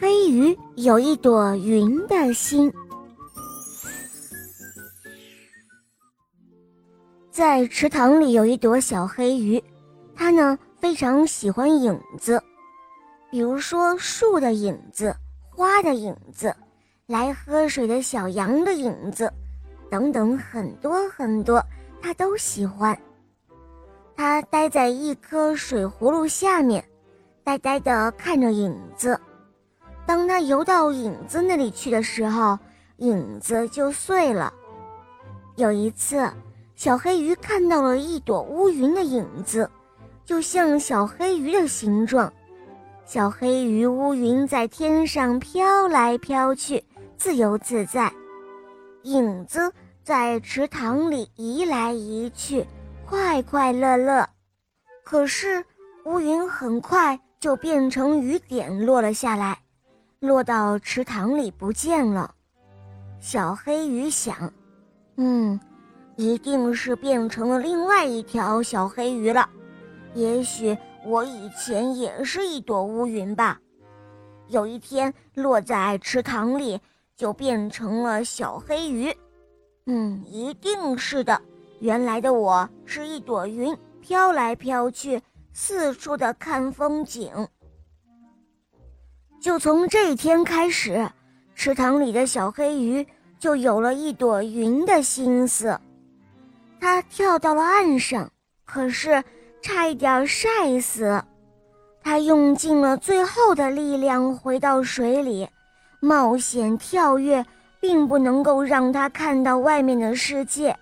黑鱼有一朵云的心，在池塘里有一朵小黑鱼，它呢非常喜欢影子，比如说树的影子、花的影子、来喝水的小羊的影子，等等很多很多，它都喜欢。它待在一颗水葫芦下面，呆呆地看着影子。当他游到影子那里去的时候，影子就碎了。有一次，小黑鱼看到了一朵乌云的影子，就像小黑鱼的形状。小黑鱼乌云在天上飘来飘去，自由自在；影子在池塘里移来移去，快快乐乐。可是，乌云很快就变成雨点落了下来。落到池塘里不见了，小黑鱼想：“嗯，一定是变成了另外一条小黑鱼了。也许我以前也是一朵乌云吧。有一天落在池塘里，就变成了小黑鱼。嗯，一定是的。原来的我是一朵云，飘来飘去，四处的看风景。”就从这天开始，池塘里的小黑鱼就有了一朵云的心思。它跳到了岸上，可是差一点晒死。它用尽了最后的力量回到水里，冒险跳跃，并不能够让它看到外面的世界。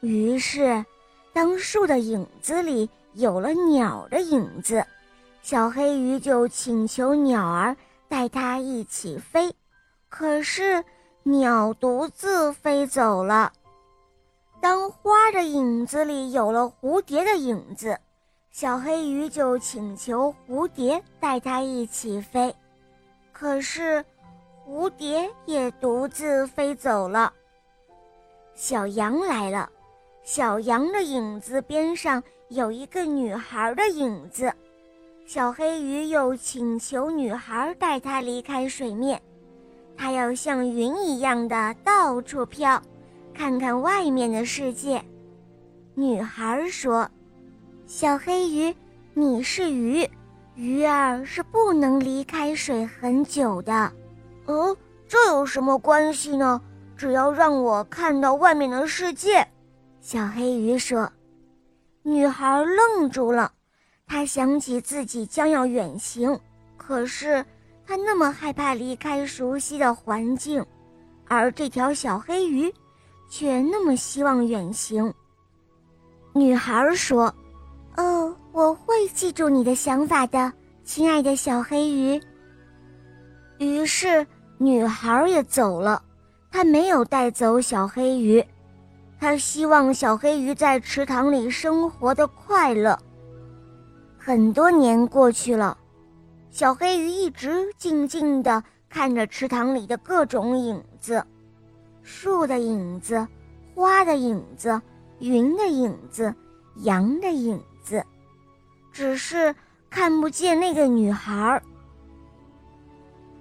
于是，当树的影子里有了鸟的影子。小黑鱼就请求鸟儿带它一起飞，可是鸟独自飞走了。当花的影子里有了蝴蝶的影子，小黑鱼就请求蝴蝶带它一起飞，可是蝴蝶也独自飞走了。小羊来了，小羊的影子边上有一个女孩的影子。小黑鱼又请求女孩带它离开水面，它要像云一样的到处飘，看看外面的世界。女孩说：“小黑鱼，你是鱼，鱼儿是不能离开水很久的。”“哦，这有什么关系呢？只要让我看到外面的世界。”小黑鱼说。女孩愣住了。他想起自己将要远行，可是他那么害怕离开熟悉的环境，而这条小黑鱼却那么希望远行。女孩说：“哦，我会记住你的想法的，亲爱的小黑鱼。”于是女孩也走了，她没有带走小黑鱼，她希望小黑鱼在池塘里生活的快乐。很多年过去了，小黑鱼一直静静地看着池塘里的各种影子：树的影子、花的影子、云的影子、羊的影子，只是看不见那个女孩。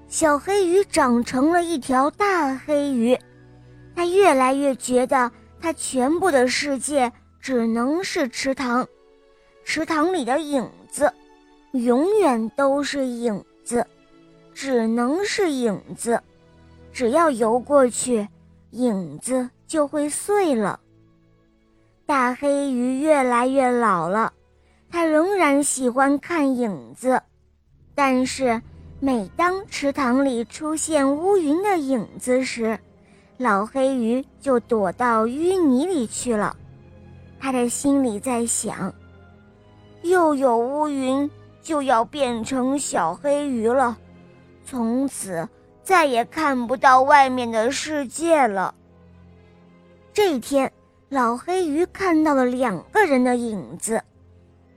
小黑鱼长成了一条大黑鱼，它越来越觉得它全部的世界只能是池塘。池塘里的影子，永远都是影子，只能是影子。只要游过去，影子就会碎了。大黑鱼越来越老了，它仍然喜欢看影子，但是每当池塘里出现乌云的影子时，老黑鱼就躲到淤泥里去了。他的心里在想。又有乌云，就要变成小黑鱼了，从此再也看不到外面的世界了。这一天，老黑鱼看到了两个人的影子，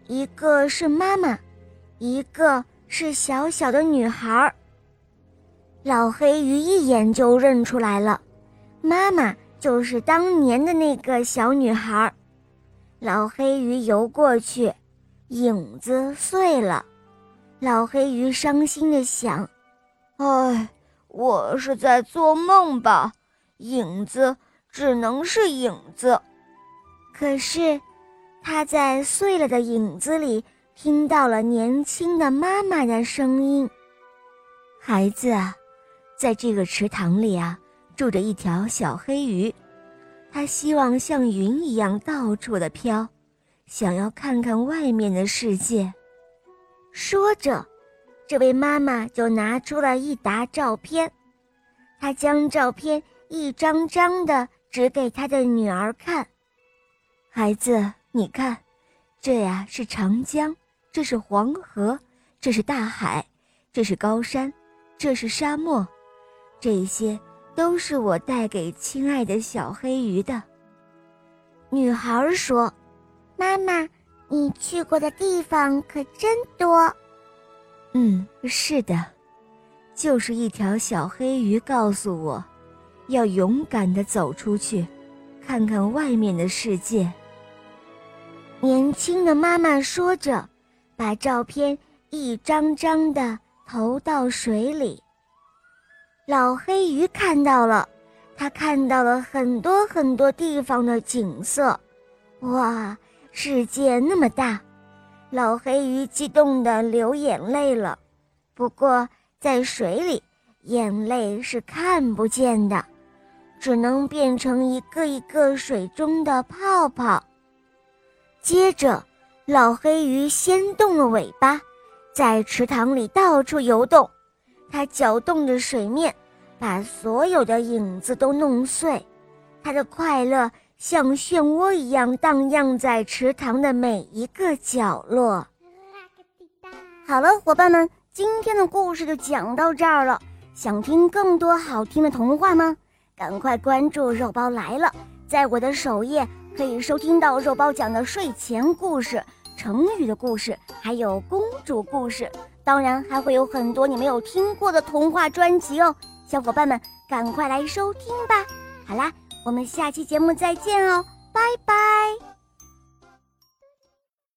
一个是妈妈，一个是小小的女孩。老黑鱼一眼就认出来了，妈妈就是当年的那个小女孩。老黑鱼游过去。影子碎了，老黑鱼伤心的想：“唉，我是在做梦吧？影子只能是影子。可是，他在碎了的影子里听到了年轻的妈妈的声音：“孩子啊，在这个池塘里啊，住着一条小黑鱼，它希望像云一样到处的飘，想要看看外面的世界。”说着。这位妈妈就拿出了一沓照片，她将照片一张张的指给她的女儿看。孩子，你看，这呀是长江，这是黄河，这是大海，这是高山，这是沙漠，这些都是我带给亲爱的小黑鱼的。女孩说：“妈妈，你去过的地方可真多。”嗯，是的，就是一条小黑鱼告诉我，要勇敢的走出去，看看外面的世界。年轻的妈妈说着，把照片一张张的投到水里。老黑鱼看到了，他看到了很多很多地方的景色，哇，世界那么大！老黑鱼激动的流眼泪了，不过在水里，眼泪是看不见的，只能变成一个一个水中的泡泡。接着，老黑鱼掀动了尾巴，在池塘里到处游动，它搅动着水面，把所有的影子都弄碎，它的快乐。像漩涡一样荡漾在池塘的每一个角落。好了，伙伴们，今天的故事就讲到这儿了。想听更多好听的童话吗？赶快关注“肉包来了”！在我的首页可以收听到肉包讲的睡前故事、成语的故事，还有公主故事。当然，还会有很多你没有听过的童话专辑哦。小伙伴们，赶快来收听吧！好啦。我们下期节目再见哦，拜拜。